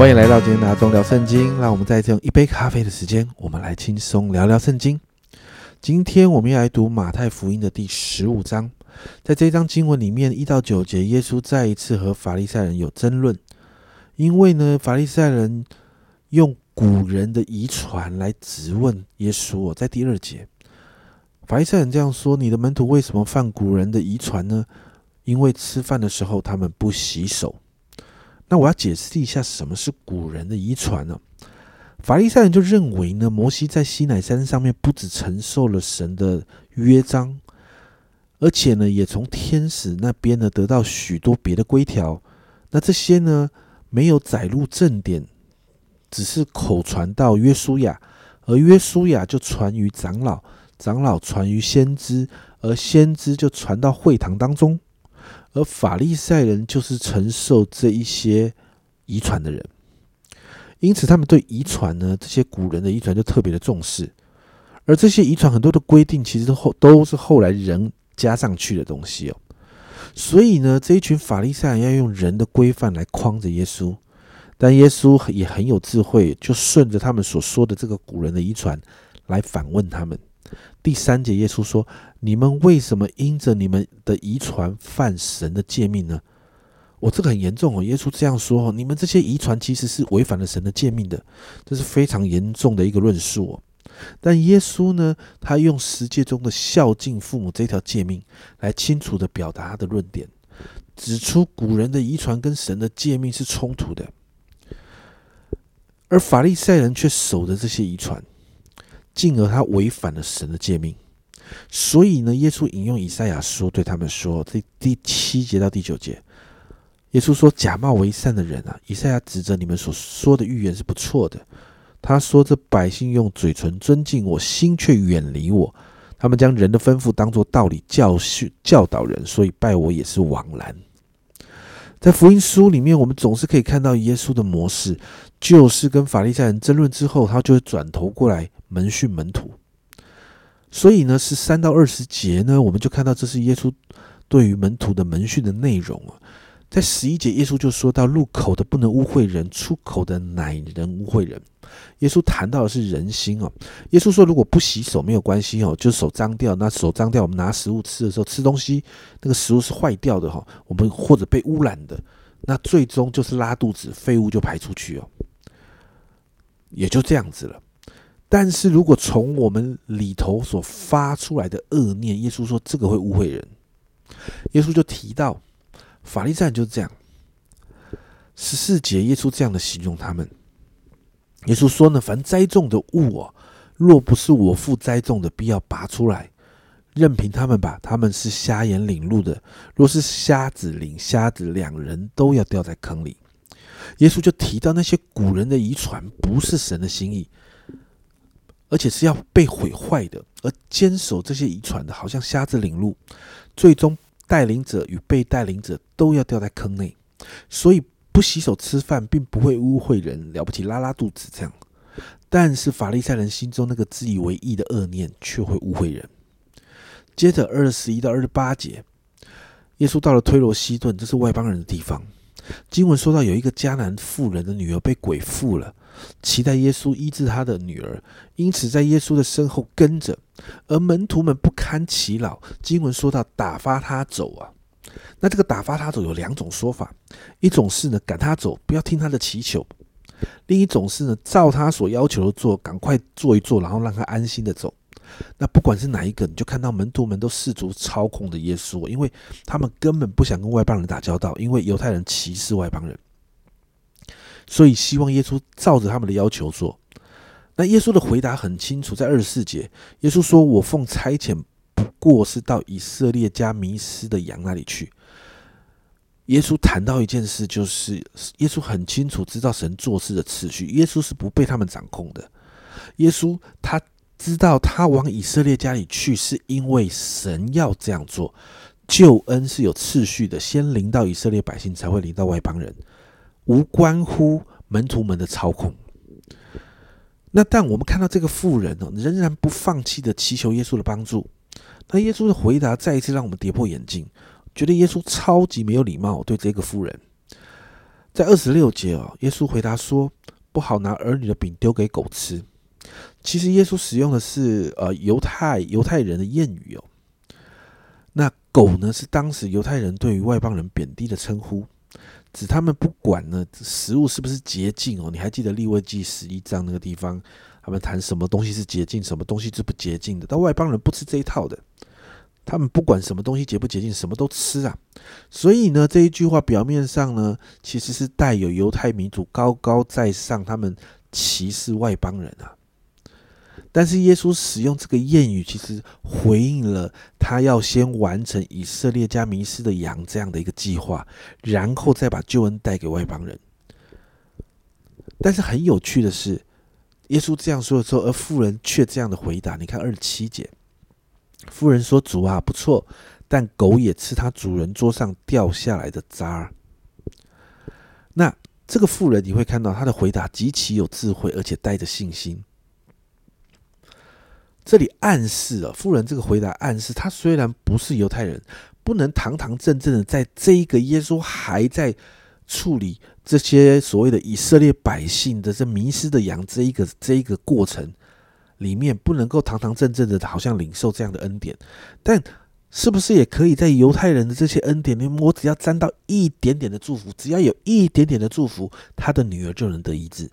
欢迎来到今天的中聊圣经，让我们在这用一杯咖啡的时间，我们来轻松聊聊圣经。今天我们要来读马太福音的第十五章，在这一章经文里面一到九节，耶稣再一次和法利赛人有争论，因为呢，法利赛人用古人的遗传来质问耶稣。我在第二节，法利赛人这样说：“你的门徒为什么犯古人的遗传呢？因为吃饭的时候他们不洗手。”那我要解释一下什么是古人的遗传呢？法利赛人就认为呢，摩西在西乃山上面不止承受了神的约章，而且呢，也从天使那边呢得到许多别的规条。那这些呢没有载入正典，只是口传到约书亚，而约书亚就传于长老，长老传于先知，而先知就传到会堂当中。而法利赛人就是承受这一些遗传的人，因此他们对遗传呢，这些古人的遗传就特别的重视。而这些遗传很多的规定，其实后都是后来人加上去的东西哦。所以呢，这一群法利赛人要用人的规范来框着耶稣，但耶稣也很有智慧，就顺着他们所说的这个古人的遗传来反问他们。第三节，耶稣说：“你们为什么因着你们的遗传犯神的诫命呢？”我这个很严重哦。耶稣这样说：“哦，你们这些遗传其实是违反了神的诫命的，这是非常严重的一个论述哦。”但耶稣呢，他用十诫中的孝敬父母这条诫命来清楚的表达他的论点，指出古人的遗传跟神的诫命是冲突的，而法利赛人却守着这些遗传。进而他违反了神的诫命，所以呢，耶稣引用以赛亚书对他们说：这第七节到第九节，耶稣说：“假冒为善的人啊，以赛亚指责你们所说的预言是不错的。他说：这百姓用嘴唇尊敬我，心却远离我。他们将人的吩咐当作道理教训教导人，所以拜我也是枉然。”在福音书里面，我们总是可以看到耶稣的模式，就是跟法利赛人争论之后，他就会转头过来。门训门徒，所以呢，是三到二十节呢，我们就看到这是耶稣对于门徒的门训的内容啊。在十一节，耶稣就说到：入口的不能污秽人，出口的乃人污秽人。耶稣谈到的是人心哦。耶稣说，如果不洗手没有关系哦，就手脏掉，那手脏掉，我们拿食物吃的时候，吃东西那个食物是坏掉的哈，我们或者被污染的，那最终就是拉肚子，废物就排出去哦，也就这样子了。但是如果从我们里头所发出来的恶念，耶稣说这个会污秽人。耶稣就提到法利赛人就是这样。十四节，耶稣这样的形容他们。耶稣说呢，凡栽种的物哦，若不是我父栽种的，必要拔出来，任凭他们吧。他们是瞎眼领路的，若是瞎子领瞎子，两人都要掉在坑里。耶稣就提到那些古人的遗传不是神的心意。而且是要被毁坏的，而坚守这些遗传的，好像瞎子领路，最终带领者与被带领者都要掉在坑内。所以不洗手吃饭，并不会污秽人，了不起拉拉肚子这样。但是法利赛人心中那个自以为意的恶念，却会污秽人。接着二十一到二十八节，耶稣到了推罗西顿，这是外邦人的地方。经文说到有一个迦南妇人的女儿被鬼附了。期待耶稣医治他的女儿，因此在耶稣的身后跟着。而门徒们不堪其扰，经文说到打发他走啊。那这个打发他走有两种说法，一种是呢赶他走，不要听他的祈求；另一种是呢照他所要求的做，赶快做一做，然后让他安心的走。那不管是哪一个，你就看到门徒们都试图操控着耶稣，因为他们根本不想跟外邦人打交道，因为犹太人歧视外邦人。所以希望耶稣照着他们的要求做。那耶稣的回答很清楚，在二十四节，耶稣说：“我奉差遣，不过是到以色列家迷失的羊那里去。”耶稣谈到一件事，就是耶稣很清楚知道神做事的次序，耶稣是不被他们掌控的。耶稣他知道他往以色列家里去，是因为神要这样做。救恩是有次序的，先临到以色列百姓，才会临到外邦人。无关乎门徒们的操控。那但我们看到这个妇人哦，仍然不放弃的祈求耶稣的帮助。那耶稣的回答再一次让我们跌破眼镜，觉得耶稣超级没有礼貌对这个妇人。在二十六节哦，耶稣回答说：“不好拿儿女的饼丢给狗吃。”其实耶稣使用的是呃犹太犹太人的谚语哦。那狗呢是当时犹太人对于外邦人贬低的称呼，指他们不管呢食物是不是洁净哦。你还记得利未记十一章那个地方，他们谈什么东西是洁净，什么东西是不洁净的？但外邦人不吃这一套的，他们不管什么东西洁不洁净，什么都吃啊。所以呢这一句话表面上呢其实是带有犹太民族高高在上，他们歧视外邦人啊。但是耶稣使用这个谚语，其实回应了他要先完成以色列家迷失的羊这样的一个计划，然后再把救恩带给外邦人。但是很有趣的是，耶稣这样说的时候，而妇人却这样的回答。你看二十七节，妇人说：“主啊，不错，但狗也吃他主人桌上掉下来的渣儿。”那这个妇人，你会看到他的回答极其有智慧，而且带着信心。这里暗示了妇人这个回答暗示，他虽然不是犹太人，不能堂堂正正的在这一个耶稣还在处理这些所谓的以色列百姓的这迷失的羊这一个这一个过程里面，不能够堂堂正正的好像领受这样的恩典，但是不是也可以在犹太人的这些恩典里面，我只要沾到一点点的祝福，只要有一点点的祝福，他的女儿就能得医治。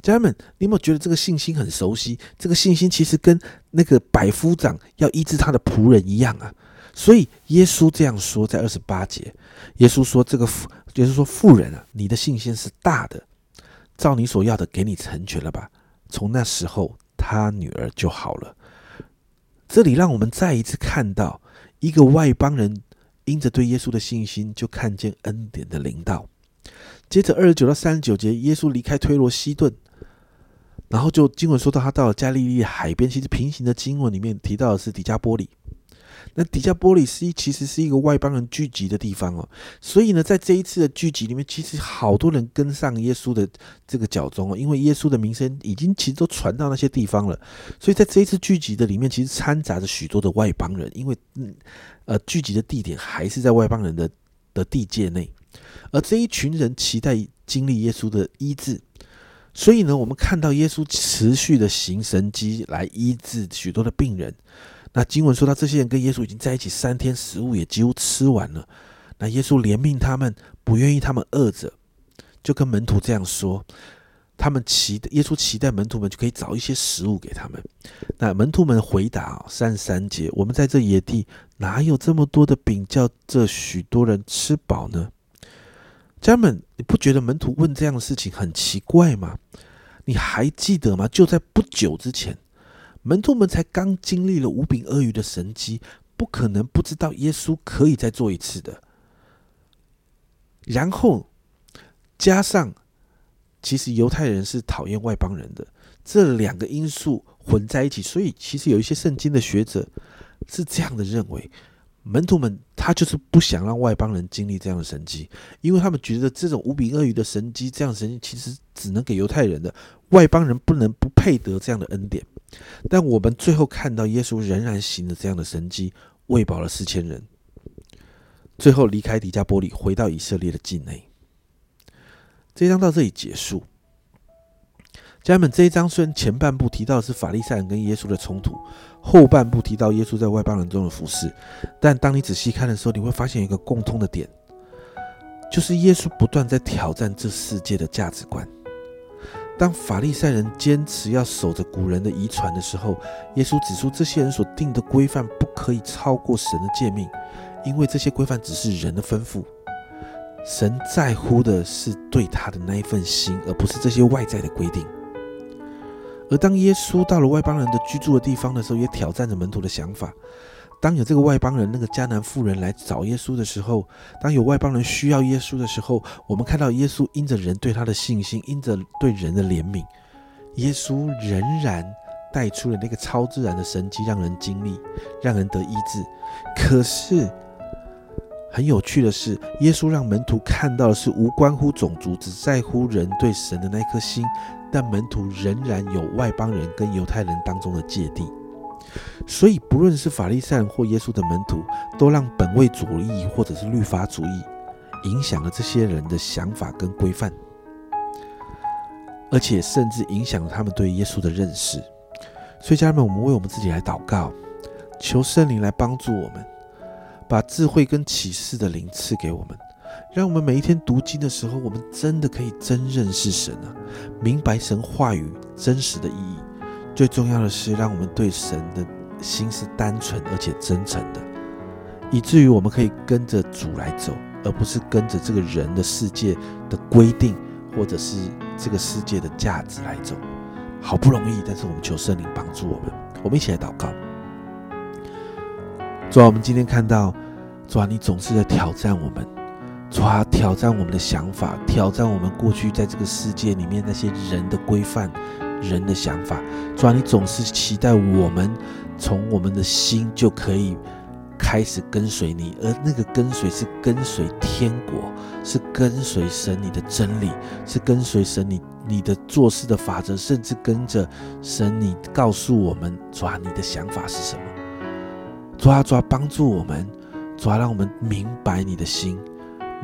家人们，你有没有觉得这个信心很熟悉？这个信心其实跟那个百夫长要医治他的仆人一样啊。所以耶稣这样说，在二十八节，耶稣说：“这个妇，耶稣说，妇人啊，你的信心是大的，照你所要的给你成全了吧。”从那时候，他女儿就好了。这里让我们再一次看到一个外邦人因着对耶稣的信心，就看见恩典的领导。接着二十九到三十九节，耶稣离开推罗西顿。然后就经文说到，他到了加利利海边。其实平行的经文里面提到的是底加波利。那底加波利是一其实是一个外邦人聚集的地方哦。所以呢，在这一次的聚集里面，其实好多人跟上耶稣的这个脚踪哦，因为耶稣的名声已经其实都传到那些地方了。所以在这一次聚集的里面，其实掺杂着许多的外邦人，因为嗯呃聚集的地点还是在外邦人的的地界内，而这一群人期待经历耶稣的医治。所以呢，我们看到耶稣持续的行神迹来医治许多的病人。那经文说到，这些人跟耶稣已经在一起三天，食物也几乎吃完了。那耶稣怜悯他们，不愿意他们饿着，就跟门徒这样说：他们期耶稣期待门徒们就可以找一些食物给他们。那门徒们回答：三十三节，我们在这野地哪有这么多的饼，叫这许多人吃饱呢？家人们，你不觉得门徒问这样的事情很奇怪吗？你还记得吗？就在不久之前，门徒们才刚经历了五饼鳄鱼的神迹，不可能不知道耶稣可以再做一次的。然后加上，其实犹太人是讨厌外邦人的，这两个因素混在一起，所以其实有一些圣经的学者是这样的认为。门徒们，他就是不想让外邦人经历这样的神迹，因为他们觉得这种无比鳄鱼的神迹，这样神迹其实只能给犹太人的，外邦人不能不配得这样的恩典。但我们最后看到耶稣仍然行了这样的神迹，喂饱了四千人，最后离开迪加波利，回到以色列的境内。这章到这里结束。家人们，这一章虽然前半部提到的是法利赛人跟耶稣的冲突，后半部提到耶稣在外邦人中的服饰，但当你仔细看的时候，你会发现一个共通的点，就是耶稣不断在挑战这世界的价值观。当法利赛人坚持要守着古人的遗传的时候，耶稣指出这些人所定的规范不可以超过神的诫命，因为这些规范只是人的吩咐。神在乎的是对他的那一份心，而不是这些外在的规定。而当耶稣到了外邦人的居住的地方的时候，也挑战着门徒的想法。当有这个外邦人那个迦南妇人来找耶稣的时候，当有外邦人需要耶稣的时候，我们看到耶稣因着人对他的信心，因着对人的怜悯，耶稣仍然带出了那个超自然的神迹，让人经历，让人得医治。可是很有趣的是，耶稣让门徒看到的是无关乎种族，只在乎人对神的那颗心。但门徒仍然有外邦人跟犹太人当中的芥蒂，所以不论是法利赛人或耶稣的门徒，都让本位主义或者是律法主义影响了这些人的想法跟规范，而且甚至影响了他们对耶稣的认识。所以，家人们，我们为我们自己来祷告，求圣灵来帮助我们，把智慧跟启示的灵赐给我们，让我们每一天读经的时候，我们真的可以真认识神啊，明白神话语真实的意义。最重要的是，让我们对神的心是单纯而且真诚的，以至于我们可以跟着主来走，而不是跟着这个人的世界的规定，或者是这个世界的价值来走。好不容易，但是我们求圣灵帮助我们。我们一起来祷告。主啊，我们今天看到，主啊，你总是在挑战我们，主啊，挑战我们的想法，挑战我们过去在这个世界里面那些人的规范、人的想法。主啊，你总是期待我们从我们的心就可以。开始跟随你，而那个跟随是跟随天国，是跟随神你的真理，是跟随神你你的做事的法则，甚至跟着神你告诉我们，抓你的想法是什么？抓抓帮助我们，抓让我们明白你的心，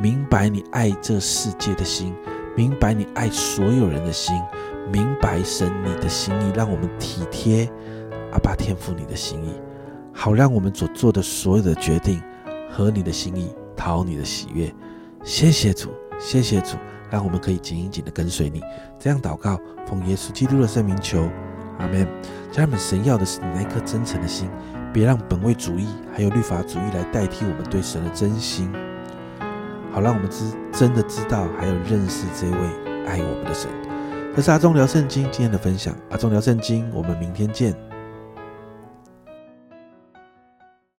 明白你爱这世界的心，明白你爱所有人的心，明白神你的心意，让我们体贴阿爸天父你的心意。好，让我们所做的所有的决定合你的心意，讨你的喜悦。谢谢主，谢谢主，让我们可以紧紧的跟随你。这样祷告，奉耶稣基督的圣名求，阿门。家人们，神要的是你那颗真诚的心，别让本位主义还有律法主义来代替我们对神的真心。好，让我们知真的知道还有认识这位爱我们的神。这是阿忠聊圣经今天的分享，阿忠聊圣经，我们明天见。